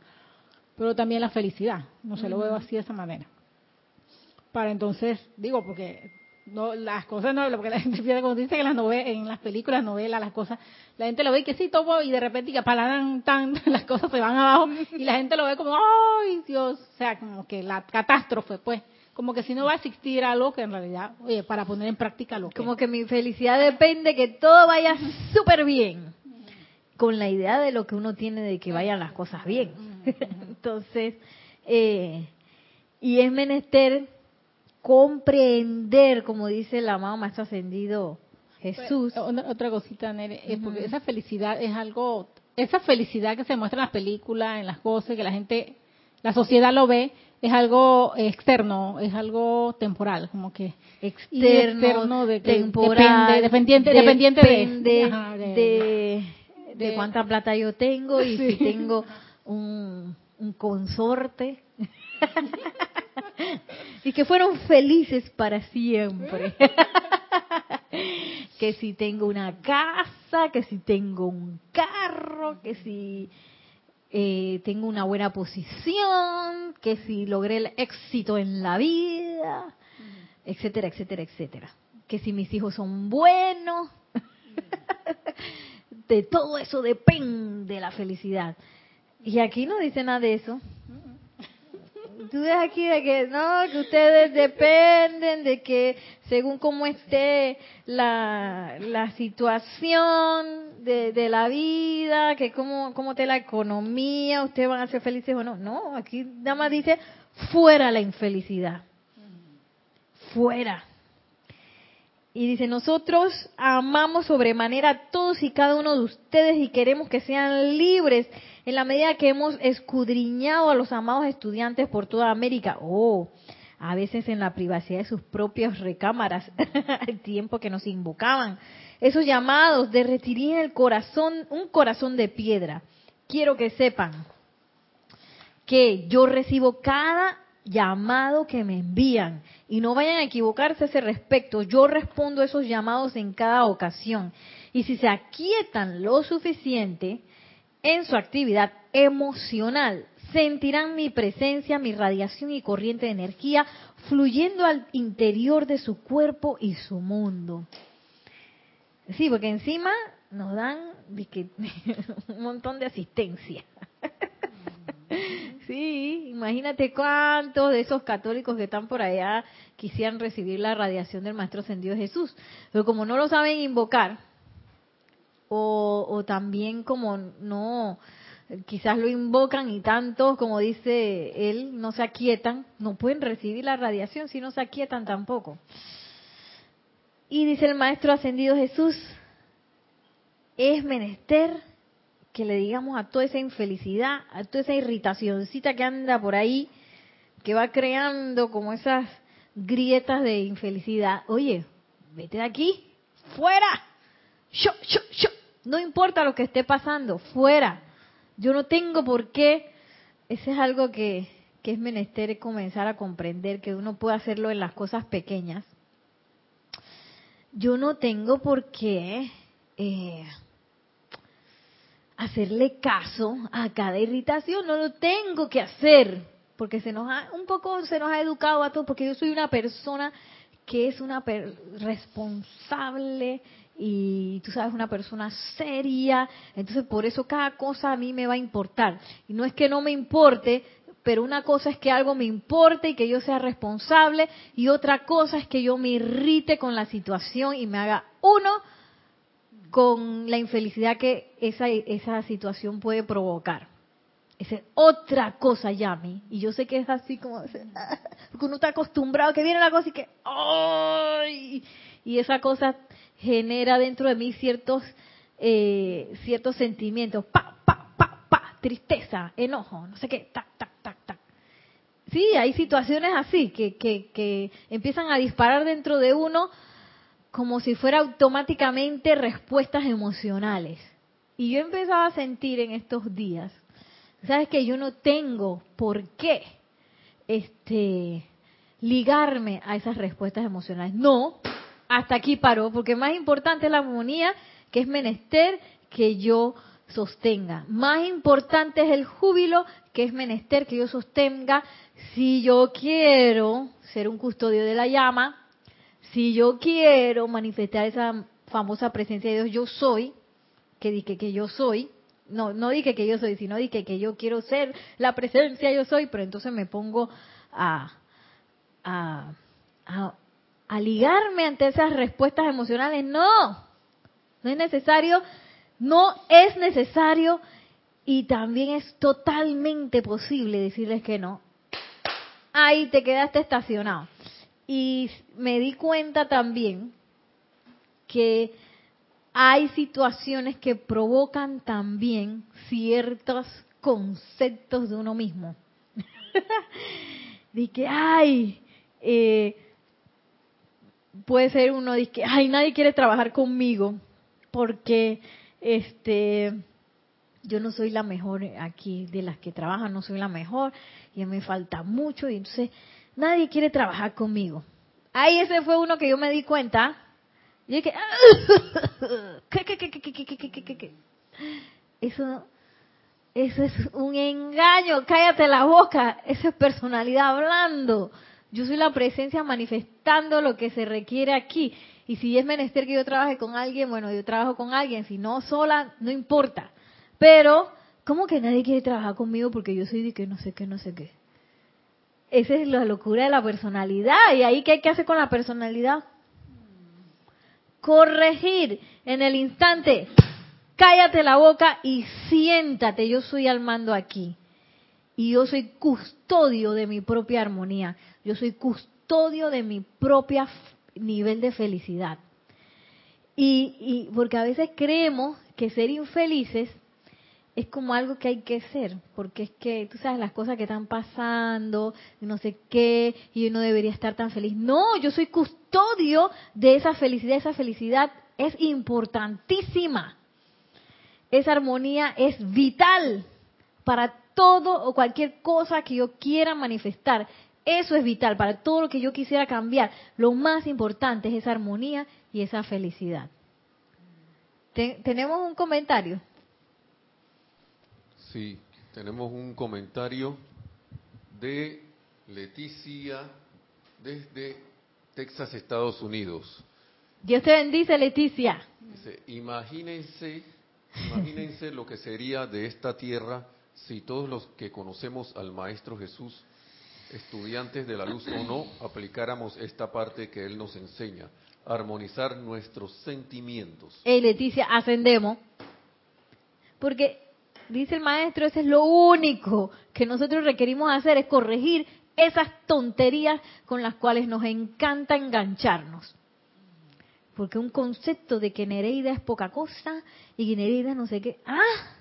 Pero también la felicidad, no se lo veo así de esa manera. Para entonces, digo, porque no las cosas no, porque la gente piensa cuando dice que en las novelas, en las películas, novelas, las cosas, la gente lo ve que sí todo y de repente que palan tan, las cosas se van abajo y la gente lo ve como, ay Dios, o sea, como que la catástrofe, pues como que si no va a existir algo que en realidad, oye, para poner en práctica lo que... Como que mi felicidad depende que todo vaya súper bien, con la idea de lo que uno tiene de que vayan las cosas bien. Entonces, eh, y es menester comprender, como dice el amado Maestro Ascendido Jesús. otra cosita, Nere, es porque esa felicidad es algo, esa felicidad que se muestra en las películas, en las cosas, que la gente, la sociedad lo ve, es algo externo, es algo temporal, como que externo, de, temporal, dependiente, dependiente de, de, cuánta plata yo tengo y si tengo un, un consorte. y que fueron felices para siempre. que si tengo una casa, que si tengo un carro, que si eh, tengo una buena posición, que si logré el éxito en la vida. etcétera, etcétera, etcétera. Que si mis hijos son buenos, de todo eso depende la felicidad. Y aquí no dice nada de eso. Ves aquí de que no, que ustedes dependen de que según cómo esté la, la situación de, de la vida, que cómo, cómo esté la economía, ustedes van a ser felices o no. No, aquí nada más dice fuera la infelicidad. Fuera. Y dice, nosotros amamos sobremanera a todos y cada uno de ustedes y queremos que sean libres en la medida que hemos escudriñado a los amados estudiantes por toda América. Oh, a veces en la privacidad de sus propias recámaras, el tiempo que nos invocaban. Esos llamados derretirían el corazón, un corazón de piedra. Quiero que sepan que yo recibo cada llamado que me envían y no vayan a equivocarse a ese respecto. Yo respondo a esos llamados en cada ocasión. Y si se aquietan lo suficiente en su actividad emocional, sentirán mi presencia, mi radiación y corriente de energía fluyendo al interior de su cuerpo y su mundo. Sí, porque encima nos dan un montón de asistencia. Sí, imagínate cuántos de esos católicos que están por allá quisieran recibir la radiación del Maestro Ascendido Jesús. Pero como no lo saben invocar, o, también como no, quizás lo invocan y tantos, como dice él, no se aquietan, no pueden recibir la radiación si no se aquietan tampoco. Y dice el Maestro Ascendido Jesús, es menester que le digamos a toda esa infelicidad, a toda esa irritacióncita que anda por ahí, que va creando como esas grietas de infelicidad, oye, vete de aquí, fuera, yo, yo, yo, no importa lo que esté pasando, fuera. Yo no tengo por qué, ese es algo que, que es menester comenzar a comprender, que uno puede hacerlo en las cosas pequeñas. Yo no tengo por qué eh, hacerle caso a cada irritación, no lo tengo que hacer, porque se nos ha, un poco se nos ha educado a todos, porque yo soy una persona que es una responsable y tú sabes, una persona seria, entonces por eso cada cosa a mí me va a importar. Y no es que no me importe, pero una cosa es que algo me importe y que yo sea responsable, y otra cosa es que yo me irrite con la situación y me haga uno con la infelicidad que esa, esa situación puede provocar. Esa es otra cosa, Yami. Y yo sé que es así como... Porque uno está acostumbrado que viene la cosa y que... ¡ay! Y esa cosa genera dentro de mí ciertos, eh, ciertos sentimientos. Pa, pa, pa, pa. Tristeza, enojo, no sé qué. Tac, tac, tac, tac. Sí, hay situaciones así que, que, que empiezan a disparar dentro de uno como si fuera automáticamente respuestas emocionales. Y yo empezaba a sentir en estos días, sabes que yo no tengo por qué este ligarme a esas respuestas emocionales. No, hasta aquí paró, porque más importante es la armonía que es menester que yo sostenga. Más importante es el júbilo que es menester que yo sostenga si yo quiero ser un custodio de la llama, si yo quiero manifestar esa famosa presencia de Dios, yo soy, que dije que yo soy, no, no dije que yo soy, sino dije que yo quiero ser la presencia yo soy, pero entonces me pongo a, a, a, ligarme ante esas respuestas emocionales. No, no es necesario, no es necesario y también es totalmente posible decirles que no. Ahí te quedaste estacionado. Y me di cuenta también que hay situaciones que provocan también ciertos conceptos de uno mismo. de que, ay, eh, puede ser uno dice ay nadie quiere trabajar conmigo porque este yo no soy la mejor aquí de las que trabajan no soy la mejor y me falta mucho y entonces nadie quiere trabajar conmigo ahí ese fue uno que yo me di cuenta y dije eso eso es un engaño. Cállate la boca. Esa es personalidad hablando. Yo soy la presencia manifestando lo que se requiere aquí. Y si es menester que yo trabaje con alguien, bueno, yo trabajo con alguien. Si no sola, no importa. Pero, ¿cómo que nadie quiere trabajar conmigo porque yo soy de que no sé qué, no sé qué? Esa es la locura de la personalidad. ¿Y ahí qué hay que hacer con la personalidad? Corregir en el instante. Cállate la boca y siéntate. Yo soy al mando aquí. Y yo soy custodio de mi propia armonía. Yo soy custodio de mi propia nivel de felicidad. Y, y porque a veces creemos que ser infelices es como algo que hay que ser, porque es que tú sabes las cosas que están pasando, no sé qué, y yo no debería estar tan feliz. No, yo soy custodio de esa felicidad, esa felicidad es importantísima. Esa armonía es vital para todo o cualquier cosa que yo quiera manifestar. Eso es vital para todo lo que yo quisiera cambiar. Lo más importante es esa armonía y esa felicidad. ¿Tenemos un comentario? Sí, tenemos un comentario de Leticia desde Texas, Estados Unidos. Dios te bendice, Leticia. Dice, imagínense, imagínense lo que sería de esta tierra si todos los que conocemos al Maestro Jesús, estudiantes de la luz o no, aplicáramos esta parte que Él nos enseña, armonizar nuestros sentimientos. Hey, Leticia, ascendemos. Porque dice el maestro, eso es lo único que nosotros requerimos hacer, es corregir esas tonterías con las cuales nos encanta engancharnos. Porque un concepto de que Nereida es poca cosa y que Nereida no sé qué. Ah,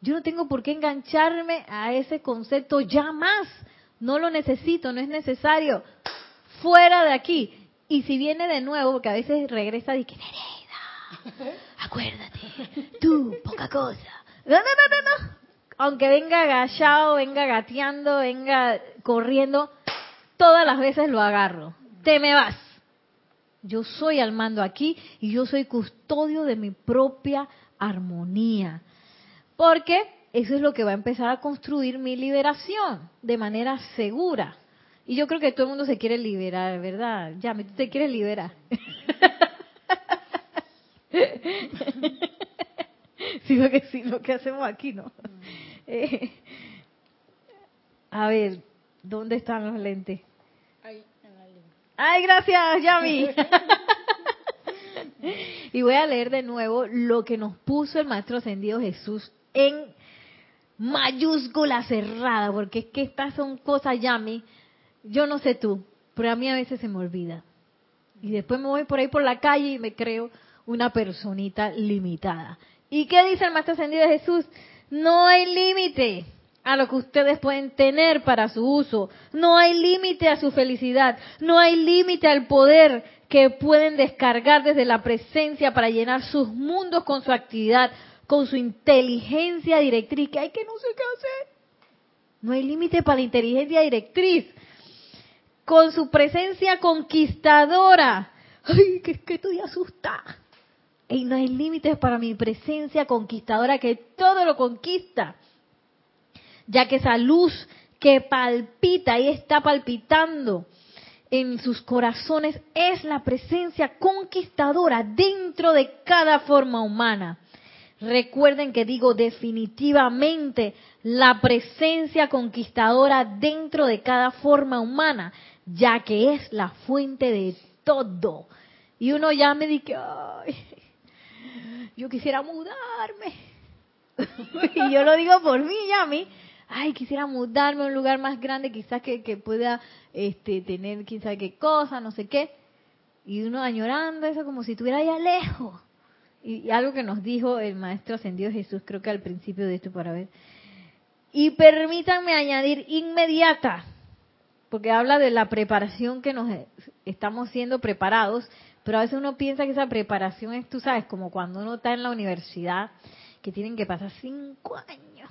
yo no tengo por qué engancharme a ese concepto ya más. No lo necesito, no es necesario. Fuera de aquí. Y si viene de nuevo, porque a veces regresa y que Nereida, acuérdate, tú, poca cosa no, no, no, no, Aunque venga agachado, venga gateando, venga corriendo, todas las veces lo agarro. Te me vas. Yo soy al mando aquí y yo soy custodio de mi propia armonía. Porque eso es lo que va a empezar a construir mi liberación de manera segura. Y yo creo que todo el mundo se quiere liberar, ¿verdad? Ya, tú te quieres liberar. sí, lo que sí, lo que hacemos aquí, ¿no? Eh, a ver, ¿dónde están los lentes? Ahí, en la Ay, gracias, Yami. y voy a leer de nuevo lo que nos puso el Maestro Ascendido Jesús en mayúscula cerrada, porque es que estas son cosas, Yami, yo no sé tú, pero a mí a veces se me olvida. Y después me voy por ahí por la calle y me creo una personita limitada. ¿Y qué dice el Maestro Ascendido de Jesús? No hay límite a lo que ustedes pueden tener para su uso. No hay límite a su felicidad. No hay límite al poder que pueden descargar desde la presencia para llenar sus mundos con su actividad, con su inteligencia directriz. Que hay que no sé qué hacer. No hay límite para la inteligencia directriz. Con su presencia conquistadora. Ay, que, que estoy asustada y no hay límites para mi presencia conquistadora que todo lo conquista, ya que esa luz que palpita y está palpitando en sus corazones es la presencia conquistadora dentro de cada forma humana. Recuerden que digo definitivamente la presencia conquistadora dentro de cada forma humana, ya que es la fuente de todo. Y uno ya me dice, ay, yo quisiera mudarme. y yo lo digo por mí, ya a mí. Ay, quisiera mudarme a un lugar más grande, quizás que, pueda este, tener quién sabe qué cosa, no sé qué. Y uno añorando eso como si estuviera allá lejos. Y, algo que nos dijo el Maestro Ascendido Jesús, creo que al principio de esto para ver. Y permítanme añadir inmediata, porque habla de la preparación que nos estamos siendo preparados pero a veces uno piensa que esa preparación es, tú sabes, como cuando uno está en la universidad, que tienen que pasar cinco años,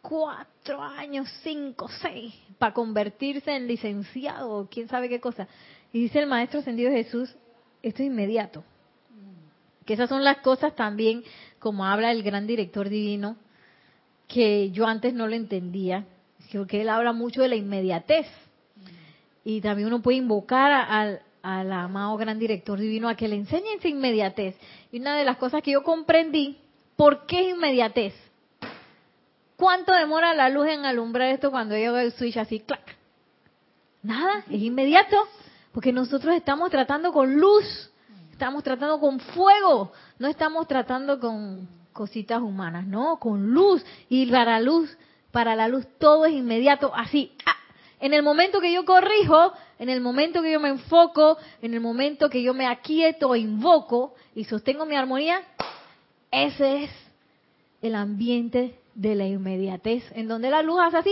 cuatro años, cinco, seis, para convertirse en licenciado o quién sabe qué cosa. Y dice el Maestro Ascendido Jesús, esto es inmediato. Que esas son las cosas también, como habla el gran director divino, que yo antes no lo entendía, porque él habla mucho de la inmediatez. y también uno puede invocar al, al amado gran director divino a que le enseñe esa inmediatez. Y una de las cosas que yo comprendí, ¿por qué inmediatez? ¿Cuánto demora la luz en alumbrar esto cuando llega el switch así, clac? Nada, es inmediato, porque nosotros estamos tratando con luz, estamos tratando con fuego, no estamos tratando con cositas humanas, no, con luz. Y para la luz, para la luz todo es inmediato, así. ¡ah! En el momento que yo corrijo, en el momento que yo me enfoco, en el momento que yo me aquieto, invoco y sostengo mi armonía, ese es el ambiente de la inmediatez, en donde la luz hace así,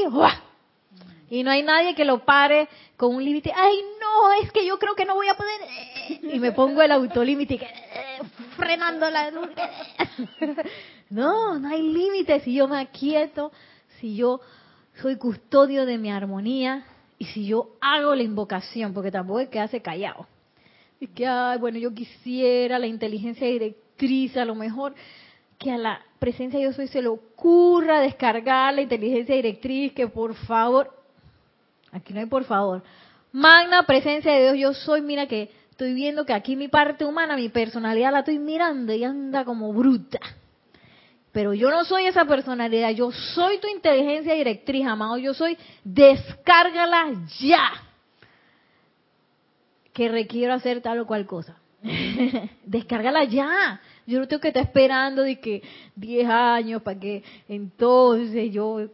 y no hay nadie que lo pare con un límite. Ay, no, es que yo creo que no voy a poder. Y me pongo el autolímite frenando la luz. No, no hay límites. Si yo me aquieto, si yo soy custodio de mi armonía y si yo hago la invocación, porque tampoco es que hace callado. Es que, ay, bueno, yo quisiera la inteligencia directriz, a lo mejor que a la presencia de yo soy se le ocurra descargar la inteligencia directriz, que por favor, aquí no hay por favor, magna presencia de Dios yo soy, mira que estoy viendo que aquí mi parte humana, mi personalidad la estoy mirando y anda como bruta. Pero yo no soy esa personalidad, yo soy tu inteligencia directriz, amado, yo soy, descárgala ya, que requiero hacer tal o cual cosa. descárgala ya. Yo no tengo que estar esperando de que 10 años para que entonces yo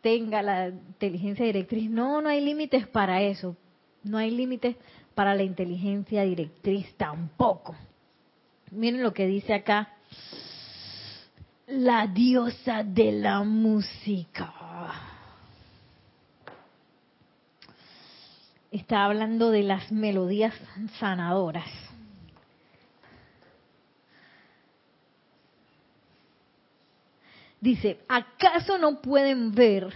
tenga la inteligencia directriz. No, no hay límites para eso. No hay límites para la inteligencia directriz tampoco. Miren lo que dice acá la diosa de la música. Está hablando de las melodías sanadoras. Dice, ¿acaso no pueden ver?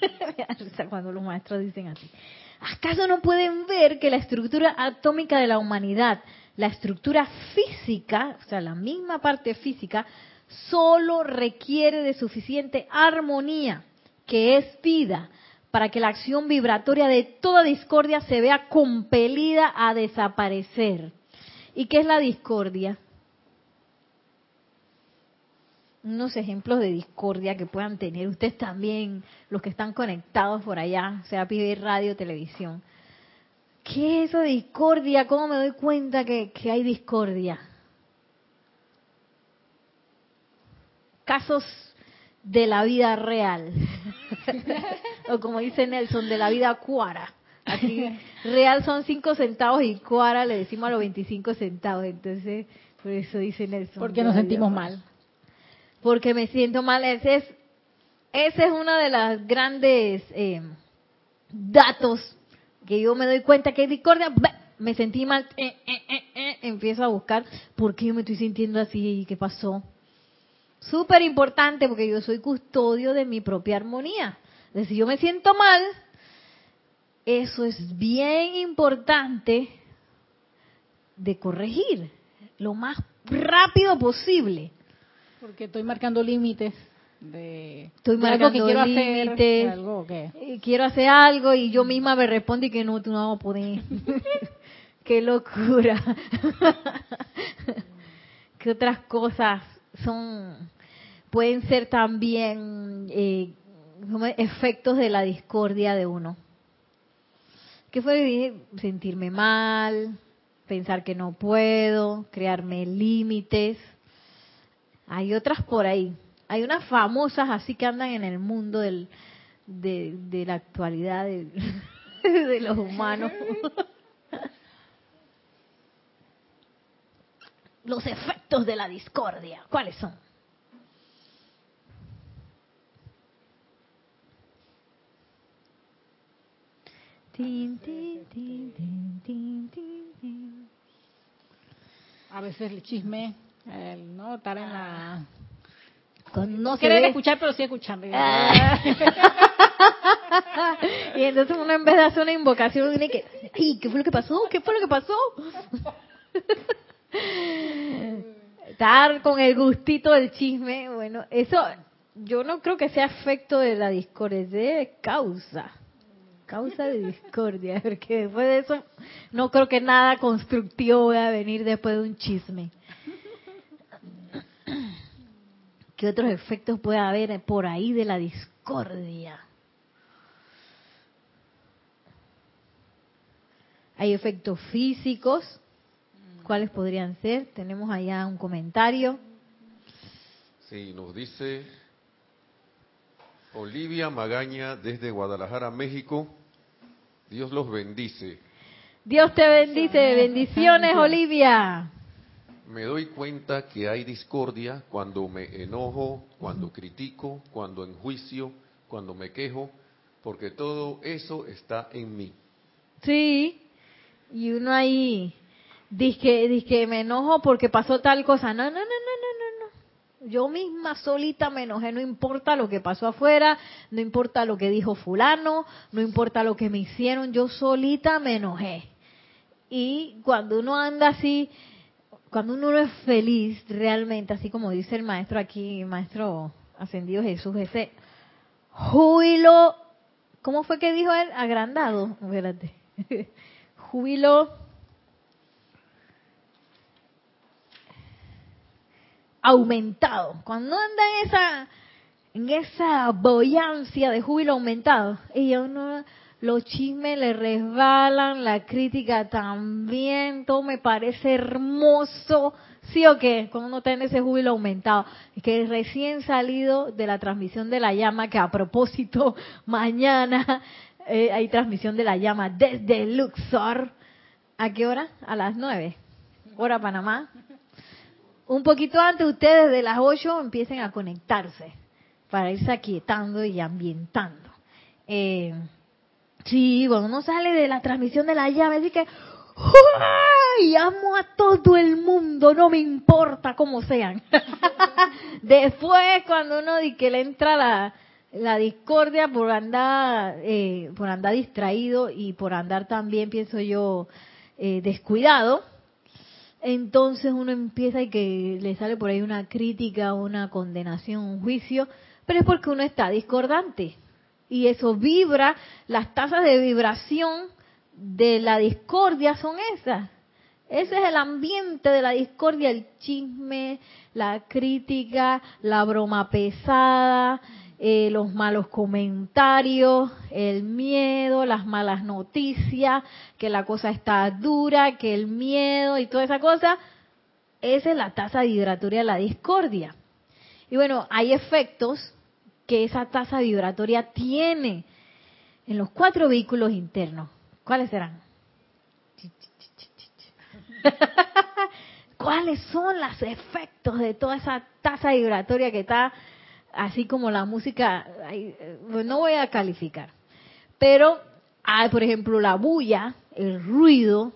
cuando los maestros dicen así. ¿Acaso no pueden ver que la estructura atómica de la humanidad, la estructura física, o sea, la misma parte física, solo requiere de suficiente armonía, que es vida, para que la acción vibratoria de toda discordia se vea compelida a desaparecer. ¿Y qué es la discordia? Unos ejemplos de discordia que puedan tener ustedes también, los que están conectados por allá, sea pide radio, televisión. ¿Qué es eso de discordia? ¿Cómo me doy cuenta que, que hay discordia? casos de la vida real. o como dice Nelson, de la vida cuara. Aquí, real son 5 centavos y cuara le decimos a los 25 centavos. Entonces, por eso dice Nelson. Porque nos sentimos mal. Porque me siento mal. Ese es, ese es uno de los grandes eh, datos que yo me doy cuenta que hay discordia. Me sentí mal. Eh, eh, empiezo a buscar por qué yo me estoy sintiendo así y qué pasó Súper importante porque yo soy custodio de mi propia armonía. si yo me siento mal, eso es bien importante de corregir lo más rápido posible. Porque estoy marcando límites de, estoy marcando que quiero hacer algo, eh, quiero hacer algo y yo misma me respondo y que no tú no vas a poder qué locura qué otras cosas son pueden ser también eh, efectos de la discordia de uno. ¿Qué fue sentirme mal, pensar que no puedo, crearme límites? Hay otras por ahí. Hay unas famosas así que andan en el mundo del, de, de la actualidad de, de los humanos. los efectos de la discordia, ¿cuáles son? A veces el chisme, el no estar en la... no quieren escuchar, pero sí escuchando. Ah. y entonces uno en vez de hacer una invocación tiene que, ¡ay! ¿Qué fue lo que pasó? ¿Qué fue lo que pasó? Estar con el gustito del chisme, bueno, eso yo no creo que sea efecto de la discordia, es de causa Causa de discordia, porque después de eso no creo que nada constructivo vaya a venir después de un chisme. ¿Qué otros efectos puede haber por ahí de la discordia? Hay efectos físicos. ¿Cuáles podrían ser? Tenemos allá un comentario. Sí, nos dice Olivia Magaña desde Guadalajara, México. Dios los bendice. Dios te bendice. Bendiciones, Olivia. Me doy cuenta que hay discordia cuando me enojo, cuando critico, cuando enjuicio, cuando me quejo, porque todo eso está en mí. Sí, y uno ahí dice que me enojo porque pasó tal cosa. No, no, no, no, no, no, no. Yo misma solita me enojé, no importa lo que pasó afuera, no importa lo que dijo fulano, no importa lo que me hicieron, yo solita me enojé. Y cuando uno anda así, cuando uno no es feliz realmente, así como dice el maestro aquí, maestro ascendido Jesús, ese júbilo, ¿cómo fue que dijo él? Agrandado, espérate. júbilo aumentado. Cuando anda en esa, en esa boyancia de júbilo aumentado, y uno, los chismes le resbalan, la crítica también, todo me parece hermoso. ¿Sí o qué? Cuando uno tiene ese júbilo aumentado. Es que recién salido de la transmisión de la llama, que a propósito, mañana eh, hay transmisión de la llama desde Luxor. ¿A qué hora? A las nueve. Hora Panamá. Un poquito antes, ustedes de las ocho empiecen a conectarse para irse aquietando y ambientando. Eh, sí, cuando uno sale de la transmisión de la llave, así que y amo a todo el mundo, no me importa cómo sean. Después, cuando uno di que le entra la, la discordia por andar, eh, por andar distraído y por andar también, pienso yo, eh, descuidado, entonces uno empieza y que le sale por ahí una crítica, una condenación, un juicio, pero es porque uno está discordante. Y eso vibra, las tasas de vibración de la discordia son esas. Ese es el ambiente de la discordia, el chisme, la crítica, la broma pesada, eh, los malos comentarios, el miedo, las malas noticias, que la cosa está dura, que el miedo y toda esa cosa, esa es la tasa vibratoria de la discordia. Y bueno, hay efectos que esa tasa vibratoria tiene en los cuatro vehículos internos. ¿Cuáles serán? ¿Cuáles son los efectos de toda esa tasa vibratoria que está así como la música, no voy a calificar, pero hay, por ejemplo, la bulla, el ruido,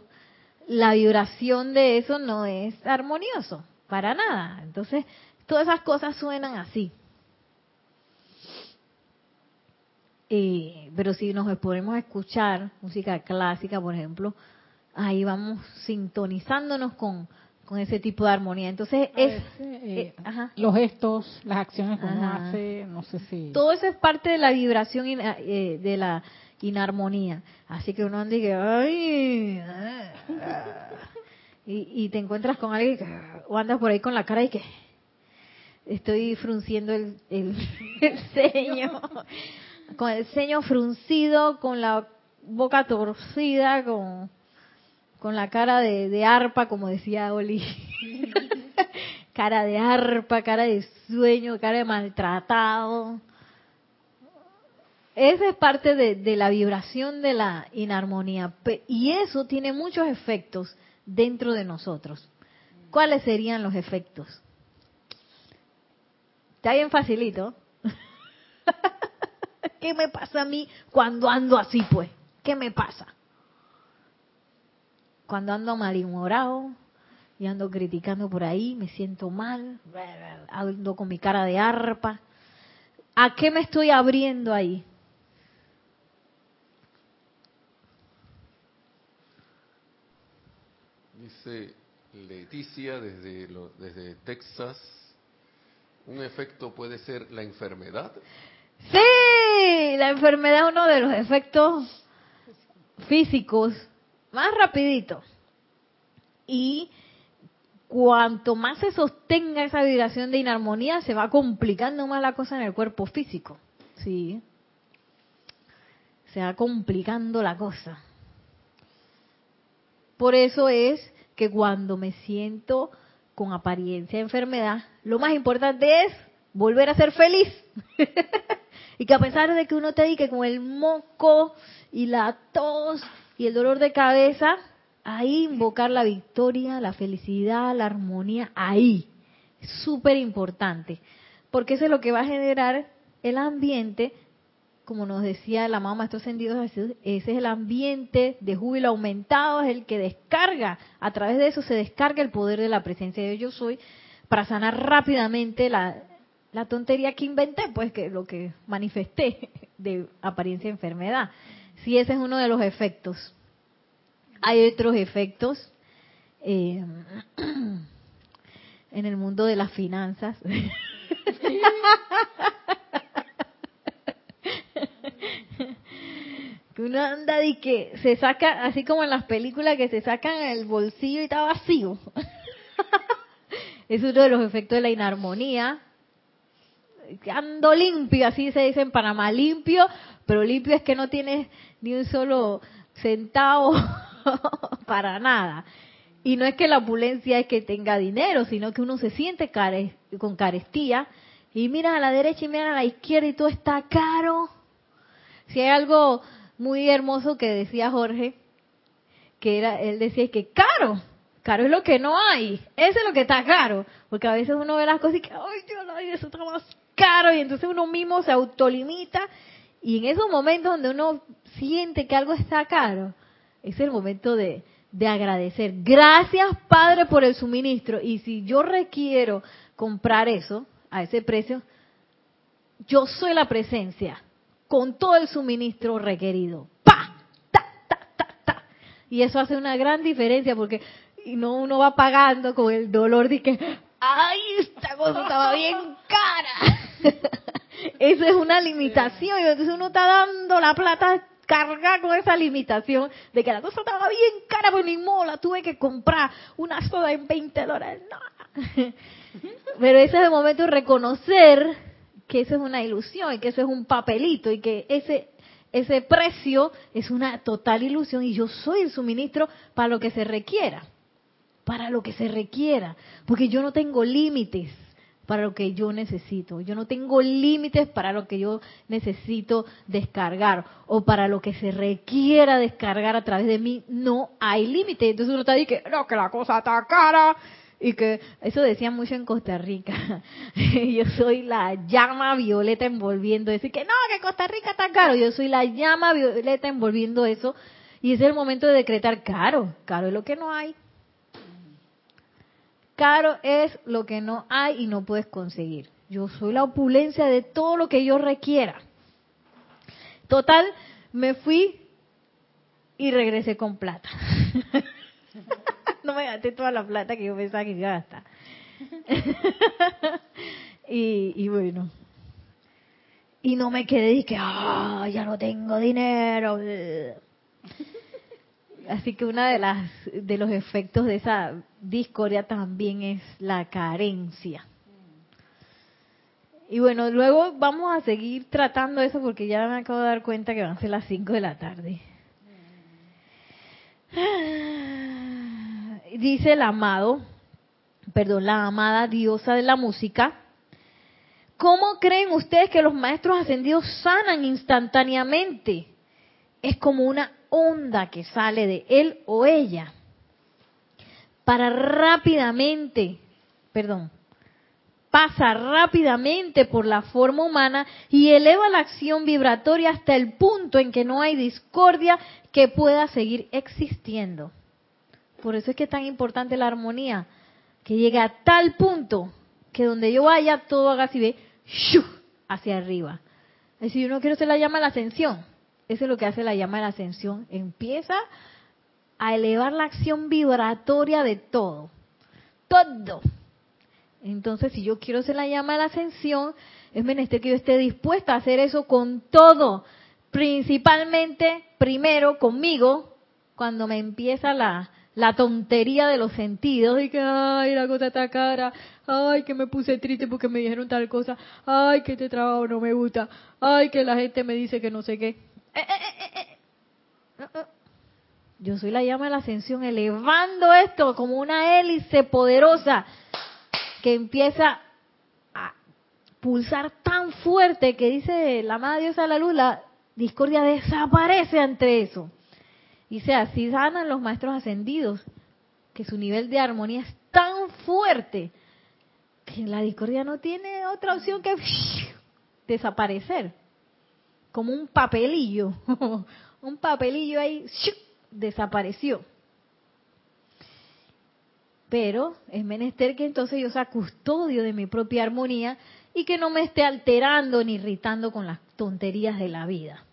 la vibración de eso no es armonioso, para nada. Entonces, todas esas cosas suenan así. Eh, pero si nos ponemos a escuchar música clásica, por ejemplo, ahí vamos sintonizándonos con, con ese tipo de armonía. Entonces, es, eh, eh, los gestos, las acciones que uno hace, no sé si... Todo eso es parte de la vibración eh, de la inarmonía. Así que uno anda y que... Ay, y, te encuentras con alguien o andas por ahí con la cara y que... Estoy frunciendo el, el, el ceño, con el ceño fruncido, con la boca torcida, con con la cara de, arpa, como decía Oli. cara de arpa, cara de sueño, cara de maltratado. Esa es parte de, de, la vibración de la inarmonía. Y eso tiene muchos efectos dentro de nosotros. ¿Cuáles serían los efectos? Está bien facilito. ¿Qué me pasa a mí cuando ando así, pues? ¿Qué me pasa? cuando ando malhumorado y ando criticando por ahí, me siento mal, ando con mi cara de arpa. ¿A qué me estoy abriendo ahí? Dice Leticia desde, desde Texas, un efecto puede ser la enfermedad. Sí, la enfermedad es uno de los efectos físicos más rapidito. Y cuanto más se sostenga esa vibración de inarmonía, se va complicando más la cosa en el cuerpo físico. Sí. Se va complicando la cosa. Por eso es que cuando me siento con apariencia de enfermedad, lo más importante es volver a ser feliz. y que a pesar de que uno te diga con el moco y la tos y el dolor de cabeza, ahí invocar la victoria, la felicidad, la armonía, ahí. Súper importante. Porque eso es lo que va a generar el ambiente, como nos decía la mamá Maestro Ascendido ese es el ambiente de júbilo aumentado, es el que descarga, a través de eso se descarga el poder de la presencia de yo soy para sanar rápidamente la, la tontería que inventé, pues que lo que manifesté de apariencia de enfermedad. Si ese es uno de los efectos. Hay otros efectos eh, en el mundo de las finanzas. que uno anda y que se saca, así como en las películas que se sacan el bolsillo y está vacío. es uno de los efectos de la inarmonía. Ando limpio, así se dice en Panamá, limpio, pero limpio es que no tienes ni un solo centavo para nada. Y no es que la opulencia es que tenga dinero, sino que uno se siente con carestía y mira a la derecha y mira a la izquierda y todo está caro. Si hay algo muy hermoso que decía Jorge, que era, él decía que caro, caro es lo que no hay, eso es lo que está caro, porque a veces uno ve las cosas y que, ay Dios, eso está más caro, y entonces uno mismo se autolimita, y en esos momentos donde uno siente que algo está caro, es el momento de, de agradecer. Gracias, Padre, por el suministro. Y si yo requiero comprar eso a ese precio, yo soy la presencia con todo el suministro requerido. ¡Pa! ¡Ta, ta, ta, ta! Y eso hace una gran diferencia porque no uno va pagando con el dolor de que, ¡ay, esta cosa estaba bien cara! Eso es una limitación y entonces uno está dando la plata carga con esa limitación de que la cosa estaba bien cara, pues ni modo, la tuve que comprar una soda en 20 dólares. Pero ese es el momento de reconocer que eso es una ilusión y que eso es un papelito y que ese ese precio es una total ilusión y yo soy el suministro para lo que se requiera, para lo que se requiera, porque yo no tengo límites para lo que yo necesito. Yo no tengo límites para lo que yo necesito descargar o para lo que se requiera descargar a través de mí. No hay límites. Entonces uno está diciendo que no, que la cosa está cara y que eso decía mucho en Costa Rica. yo soy la llama violeta envolviendo eso. Que no, que Costa Rica está caro. Yo soy la llama violeta envolviendo eso. Y es el momento de decretar caro. Caro es lo que no hay. Caro es lo que no hay y no puedes conseguir. Yo soy la opulencia de todo lo que yo requiera. Total, me fui y regresé con plata. no me gasté toda la plata que yo pensaba que iba a gastar. y, y, bueno. Y no me quedé y ah, ya no tengo dinero. Así que una de las de los efectos de esa discordia también es la carencia. Y bueno, luego vamos a seguir tratando eso porque ya me acabo de dar cuenta que van a ser las 5 de la tarde. Dice el amado, perdón, la amada diosa de la música, ¿cómo creen ustedes que los maestros ascendidos sanan instantáneamente? Es como una onda que sale de él o ella para rápidamente, perdón, pasa rápidamente por la forma humana y eleva la acción vibratoria hasta el punto en que no hay discordia que pueda seguir existiendo. Por eso es que es tan importante la armonía, que llegue a tal punto que donde yo vaya todo haga así de hacia arriba. Es decir, uno quiere se la llama la ascensión. Eso es lo que hace la llama de la ascensión. Empieza a elevar la acción vibratoria de todo. Todo. Entonces, si yo quiero hacer la llama de la ascensión, es menester que yo esté dispuesta a hacer eso con todo, principalmente primero conmigo, cuando me empieza la, la tontería de los sentidos y que, ay, la cosa está cara, ay, que me puse triste porque me dijeron tal cosa, ay, que este trabajo no me gusta, ay, que la gente me dice que no sé qué. Eh, eh, eh, yo soy la llama de la ascensión, elevando esto como una hélice poderosa que empieza a pulsar tan fuerte que dice la amada diosa de la luz, la discordia desaparece ante eso. Dice, así sanan los maestros ascendidos, que su nivel de armonía es tan fuerte que la discordia no tiene otra opción que desaparecer. Como un papelillo, un papelillo ahí desapareció. Pero es menester que entonces yo sea custodio de mi propia armonía y que no me esté alterando ni irritando con las tonterías de la vida.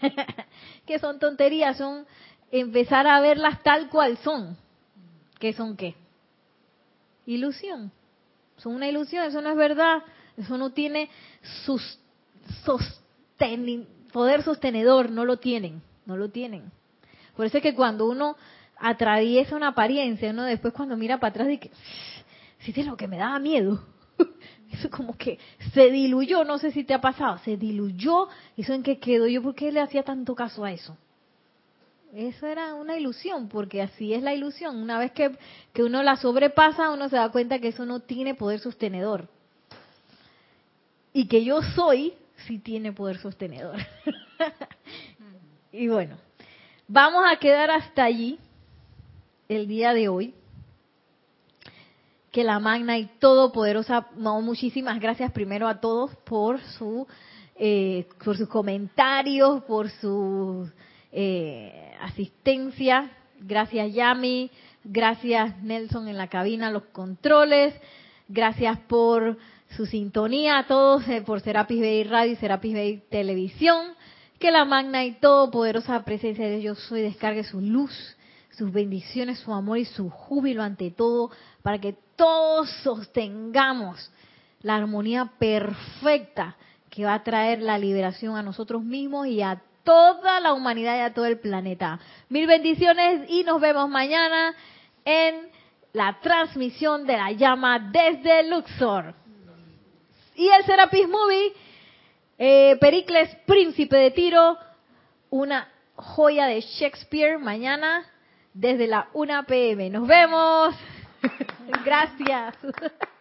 que son tonterías, son empezar a verlas tal cual son. ¿Qué son qué? Ilusión. Son una ilusión, eso no es verdad. Eso no tiene sus, poder sostenedor, no lo tienen, no lo tienen. Por eso es que cuando uno atraviesa una apariencia, uno después cuando mira para atrás dice, sí, es lo que me daba miedo. Eso como que se diluyó, no sé si te ha pasado, se diluyó, eso en qué quedó, yo por qué le hacía tanto caso a eso eso era una ilusión, porque así es la ilusión. Una vez que, que uno la sobrepasa, uno se da cuenta que eso no tiene poder sostenedor. Y que yo soy, sí tiene poder sostenedor. y bueno, vamos a quedar hasta allí el día de hoy. Que la magna y todopoderosa, no, muchísimas gracias primero a todos por su, eh, por sus comentarios, por sus eh, asistencia. Gracias Yami, gracias Nelson en la cabina, los controles. Gracias por su sintonía a todos, eh, por Serapis Bay Radio y Serapis Bay Televisión. Que la magna y todopoderosa presencia de Dios soy descargue su luz, sus bendiciones, su amor y su júbilo ante todo, para que todos sostengamos la armonía perfecta que va a traer la liberación a nosotros mismos y a toda la humanidad y a todo el planeta. Mil bendiciones y nos vemos mañana en la transmisión de la llama desde Luxor. Y el Serapis Movie, eh, Pericles, Príncipe de Tiro, una joya de Shakespeare mañana desde la 1 pm. Nos vemos. Gracias.